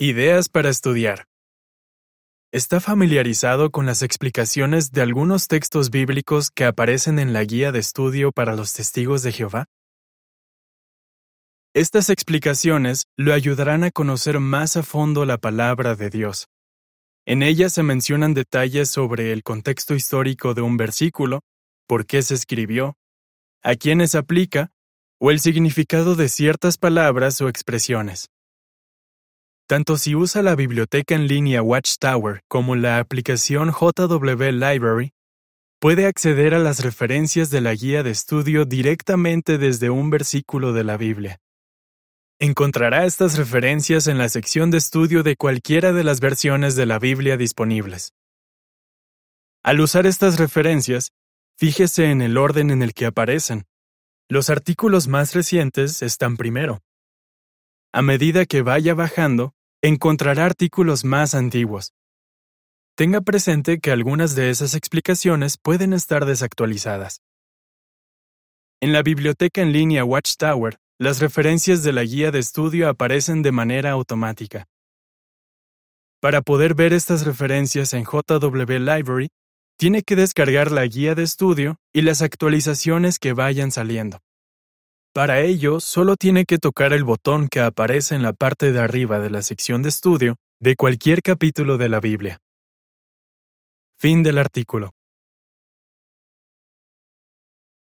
Ideas para estudiar. ¿Está familiarizado con las explicaciones de algunos textos bíblicos que aparecen en la guía de estudio para los testigos de Jehová? Estas explicaciones lo ayudarán a conocer más a fondo la palabra de Dios. En ellas se mencionan detalles sobre el contexto histórico de un versículo, por qué se escribió, a quiénes aplica o el significado de ciertas palabras o expresiones. Tanto si usa la biblioteca en línea Watchtower como la aplicación JW Library, puede acceder a las referencias de la guía de estudio directamente desde un versículo de la Biblia. Encontrará estas referencias en la sección de estudio de cualquiera de las versiones de la Biblia disponibles. Al usar estas referencias, fíjese en el orden en el que aparecen. Los artículos más recientes están primero. A medida que vaya bajando, encontrará artículos más antiguos. Tenga presente que algunas de esas explicaciones pueden estar desactualizadas. En la biblioteca en línea Watchtower, las referencias de la guía de estudio aparecen de manera automática. Para poder ver estas referencias en JW Library, tiene que descargar la guía de estudio y las actualizaciones que vayan saliendo. Para ello, solo tiene que tocar el botón que aparece en la parte de arriba de la sección de estudio de cualquier capítulo de la Biblia. Fin del artículo.